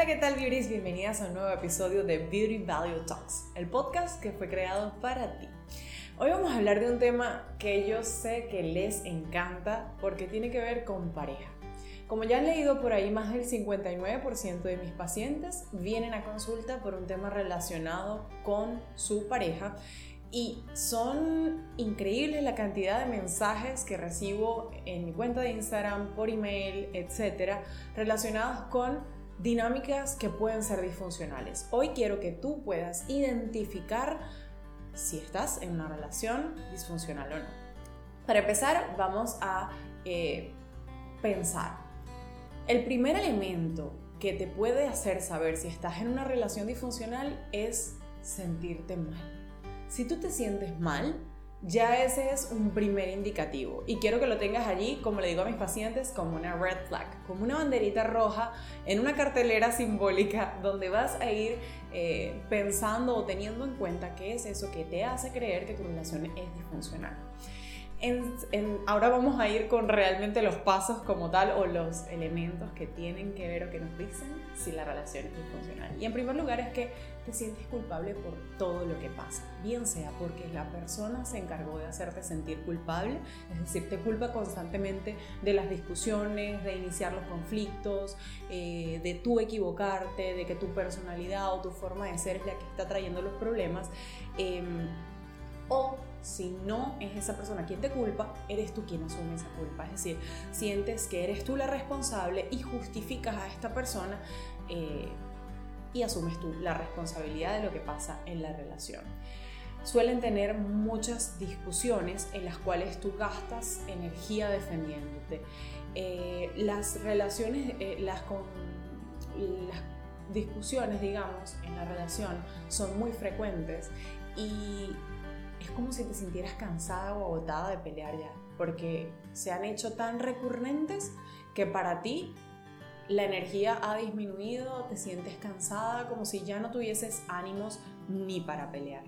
Hola, ¿qué tal, beauties? Bienvenidas a un nuevo episodio de Beauty Value Talks, el podcast que fue creado para ti. Hoy vamos a hablar de un tema que yo sé que les encanta porque tiene que ver con pareja. Como ya han leído por ahí, más del 59% de mis pacientes vienen a consulta por un tema relacionado con su pareja y son increíbles la cantidad de mensajes que recibo en mi cuenta de Instagram, por email, etcétera, relacionados con dinámicas que pueden ser disfuncionales. Hoy quiero que tú puedas identificar si estás en una relación disfuncional o no. Para empezar, vamos a eh, pensar. El primer elemento que te puede hacer saber si estás en una relación disfuncional es sentirte mal. Si tú te sientes mal, ya ese es un primer indicativo. Y quiero que lo tengas allí, como le digo a mis pacientes, como una red flag, como una banderita roja en una cartelera simbólica donde vas a ir eh, pensando o teniendo en cuenta qué es eso que te hace creer que tu relación es disfuncional ahora vamos a ir con realmente los pasos como tal o los elementos que tienen que ver o que nos dicen si la relación es disfuncional. Y en primer lugar es que te sientes culpable por todo lo que pasa, bien sea porque la persona se encargó de hacerte sentir culpable, es decir, te culpa constantemente de las discusiones, de iniciar los conflictos, eh, de tú equivocarte, de que tu personalidad o tu forma de ser es la que está trayendo los problemas. Em, o si no es esa persona quien te culpa, eres tú quien asume esa culpa. Es decir, sientes que eres tú la responsable y justificas a esta persona eh, y asumes tú la responsabilidad de lo que pasa en la relación. Suelen tener muchas discusiones en las cuales tú gastas energía defendiéndote. Eh, las relaciones, eh, las, discusiones, digamos, en la relación son muy frecuentes y es como si te sintieras cansada o agotada de pelear ya, porque se han hecho tan recurrentes que para ti la energía ha disminuido, te sientes cansada, como si ya no tuvieses ánimos ni para pelear.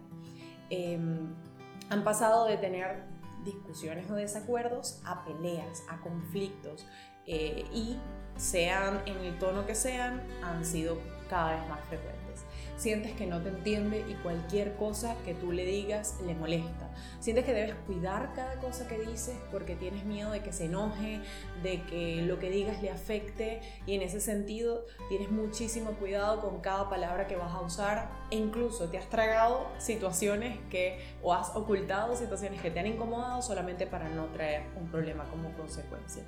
Em, han pasado de tener discusiones o desacuerdos a peleas, a conflictos, eh, y sean en el tono que sean, han sido cada vez más frecuentes sientes que no te entiende y cualquier cosa que tú le digas le molesta. Sientes que debes cuidar cada cosa que dices porque tienes miedo de que se enoje, de que lo que digas le afecte y en ese sentido tienes muchísimo cuidado con cada palabra que vas a usar e incluso te has tragado situaciones que o has ocultado situaciones que te han incomodado solamente para no traer un problema como consecuencia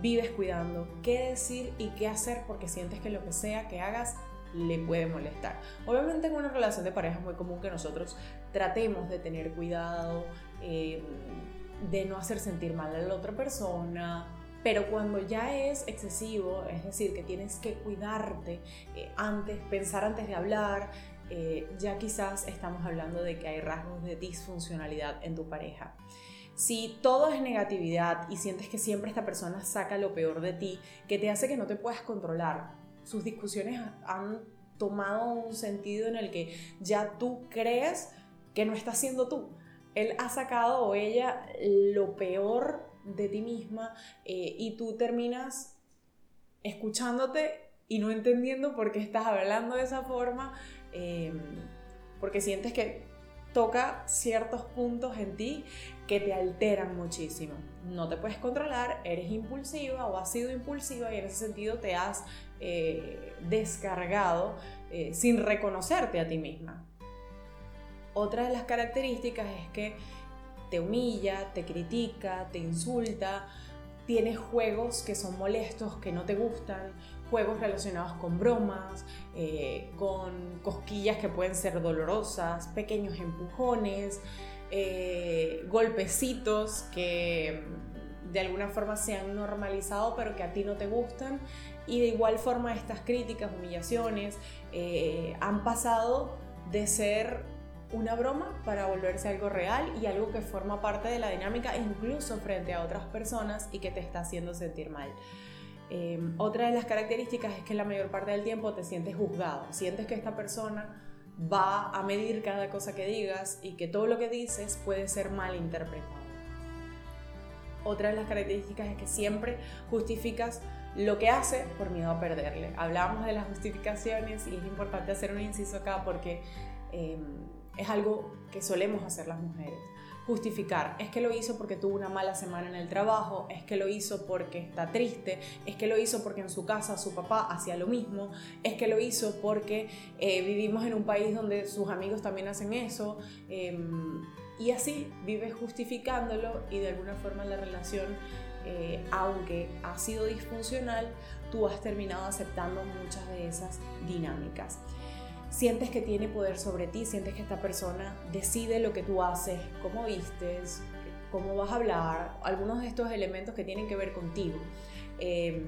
vives cuidando qué decir y qué hacer porque sientes que lo que sea que hagas le puede molestar. Obviamente en una relación de pareja es muy común que nosotros tratemos de tener cuidado, eh, de no hacer sentir mal a la otra persona, pero cuando ya es excesivo, es decir, que tienes que cuidarte eh, antes, pensar antes de hablar, eh, ya quizás estamos hablando de que hay rasgos de disfuncionalidad en tu pareja. Si todo es negatividad y sientes que siempre esta persona saca lo peor de ti, que te hace que no te puedas controlar, sus discusiones han tomado un sentido en el que ya tú crees que no estás siendo tú. Él ha sacado o ella lo peor de ti misma eh, y tú terminas escuchándote y no entendiendo por qué estás hablando de esa forma, em, porque sientes que toca ciertos puntos en ti que te alteran muchísimo. No te puedes controlar, eres impulsiva o has sido impulsiva y en ese sentido te has eh, descargado eh, sin reconocerte a ti misma. Otra de las características es que te humilla, te critica, te insulta, tienes juegos que son molestos, que no te gustan, juegos relacionados con bromas, eh, con cosquillas que pueden ser dolorosas, pequeños empujones, golpecitos que de alguna forma se han normalizado pero que a ti no te gustan y de igual forma estas críticas, humillaciones eh, han pasado de ser una broma para volverse algo real y algo que forma parte de la dinámica incluso frente a otras personas y que te está haciendo sentir mal. Em, otra de las características es que la mayor parte del tiempo te sientes juzgado, sientes que esta persona va a medir cada cosa que digas y que todo lo que dices puede ser mal interpretado. Otra de las características es que siempre justificas lo que hace por miedo a perderle. Hablábamos de las justificaciones y es importante hacer un inciso acá porque em, es algo que solemos hacer las mujeres. Justificar, es que lo hizo porque tuvo una mala semana en el trabajo, es que lo hizo porque está triste, es que lo hizo porque en su casa su papá hacía lo mismo, es que lo hizo porque eh, vivimos en un país donde sus amigos también hacen eso. Em, y así vives justificándolo y de alguna forma la relación, eh, aunque ha sido disfuncional, tú has terminado aceptando muchas de esas dinámicas. Sientes que tiene poder sobre ti, sientes que esta persona decide lo que tú haces, cómo vistes, cómo vas a hablar, algunos de estos elementos que tienen que ver contigo. Eh,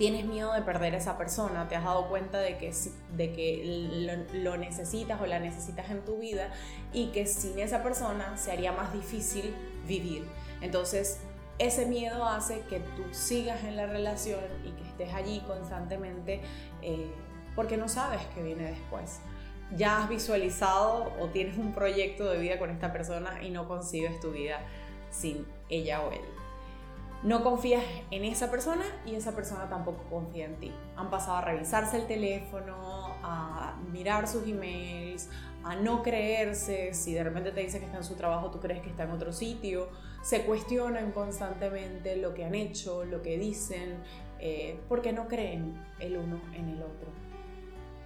tienes miedo de perder a esa persona, te has dado cuenta de que, de que lo, necesitas o la necesitas en tu vida y que sin esa persona se haría más difícil vivir. Entonces, ese miedo hace que tú sigas en la relación y que estés allí constantemente eh, porque no sabes qué viene después. Ya has visualizado o tienes un proyecto de vida con esta persona y no concibes tu vida sin ella o él no confías en esa persona y esa persona tampoco confía en ti. Han pasado a revisarse el teléfono, a mirar sus emails, a no creerse, si de repente te dice que está en su trabajo, tú crees que está en otro sitio, se cuestionan constantemente lo que han hecho, lo que dicen, eh, porque no creen el uno en el otro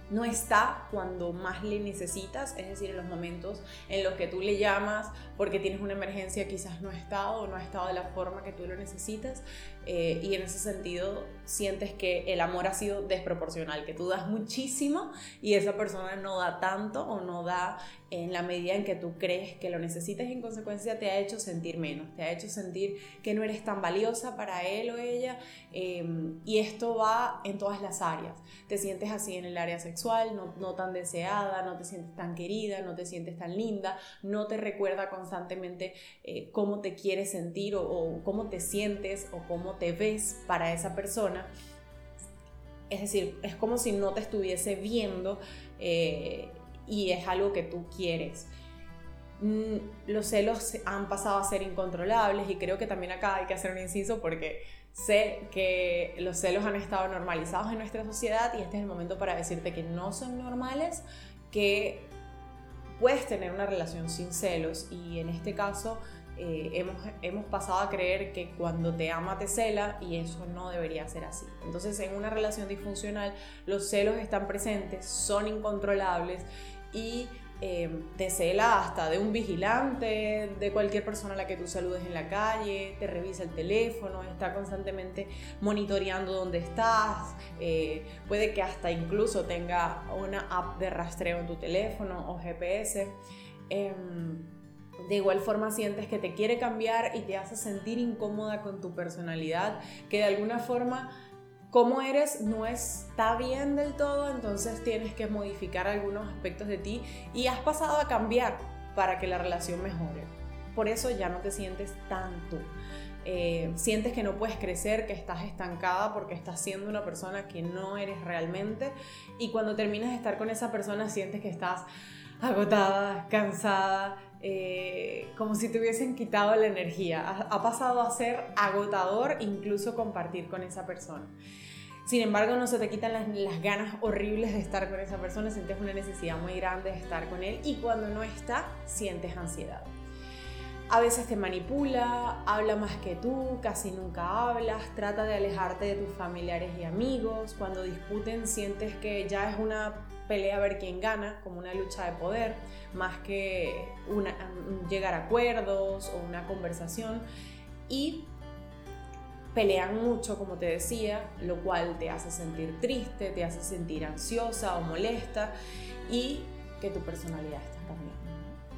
no está cuando más le necesitas, es decir, en los momentos en los que tú le llamas porque tienes una emergencia, quizás no ha estado o no ha estado de la forma que tú lo necesitas. Eh, y en ese sentido sientes que el amor ha sido desproporcional, que tú das muchísimo y esa persona no da tanto o no da en la medida en que tú crees que lo necesitas y en consecuencia te ha hecho sentir menos, te ha hecho sentir que no eres tan valiosa para él o ella em, y esto va en todas las áreas. Te sientes así en el área sexual, no, no tan deseada, no te sientes tan querida, no te sientes tan linda, no te recuerda constantemente eh, cómo te quieres sentir o, o cómo te sientes o cómo te ves para esa persona. Es decir, es como si no te estuviese viendo eh, y es algo que tú quieres. Mm, los celos han pasado a ser incontrolables y creo que también acá hay que hacer un inciso porque sé que los celos han estado normalizados en nuestra sociedad y este es el momento para decirte que no son normales, que puedes tener una relación sin celos y en este caso eh, hemos, hemos pasado a creer que cuando te ama te cela y eso no debería ser así. Entonces en una relación disfuncional los celos están presentes, son incontrolables y eh, te cela hasta de un vigilante, de cualquier persona a la que tú saludes en la calle, te revisa el teléfono, está constantemente monitoreando dónde estás, eh, puede que hasta incluso tenga una app de rastreo en tu teléfono o GPS. Em, de igual forma sientes que te quiere cambiar y te hace sentir incómoda con tu personalidad, que de alguna forma como eres no está bien del todo, entonces tienes que modificar algunos aspectos de ti y has pasado a cambiar para que la relación mejore. Por eso ya no te sientes tanto. Eh, sientes que no puedes crecer, que estás estancada porque estás siendo una persona que no eres realmente y cuando terminas de estar con esa persona sientes que estás agotada, cansada, eh, como si te hubiesen quitado la energía. Ha, pasado a ser agotador incluso compartir con esa persona. Sin embargo, no se te quitan las, las, ganas horribles de estar con esa persona, sientes una necesidad muy grande de estar con él y cuando no está, sientes ansiedad. A veces te manipula, habla más que tú, casi nunca hablas, trata de alejarte de tus familiares y amigos. Cuando discuten sientes que ya es una pelea a ver quién gana, como una lucha de poder, más que llegar a acuerdos o una conversación. Y pelean mucho, como te decía, lo cual te hace sentir triste, te hace sentir ansiosa o molesta y que tu personalidad está cambiando.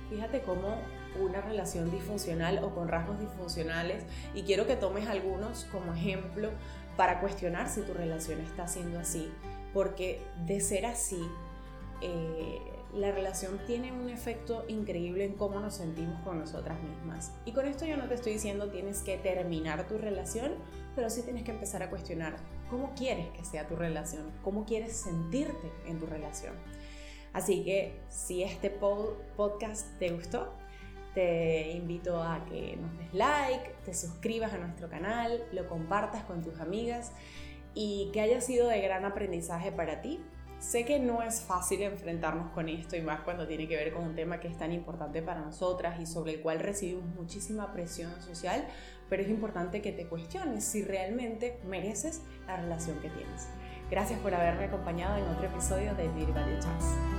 Fíjate cómo una relación disfuncional o con rasgos disfuncionales y quiero que tomes algunos como ejemplo para cuestionar si tu relación está siendo así, porque de ser así, eh, la relación tiene un efecto increíble en cómo nos sentimos con nosotras mismas. Y con esto yo no te estoy diciendo tienes que terminar tu relación, pero sí tienes que empezar a cuestionar cómo quieres que sea tu relación, cómo quieres sentirte en tu relación. Así que si este podcast te gustó, te invito a que nos des like, te suscribas a nuestro canal, lo compartas con tus amigas y que haya sido de gran aprendizaje para ti. Sé que no es fácil enfrentarnos con esto y más cuando tiene que ver con un tema que es tan importante para nosotras y sobre el cual recibimos muchísima presión social, pero es importante que te cuestiones si realmente mereces la relación que tienes. Gracias por haberme acompañado en otro episodio de Beauty Value Talks.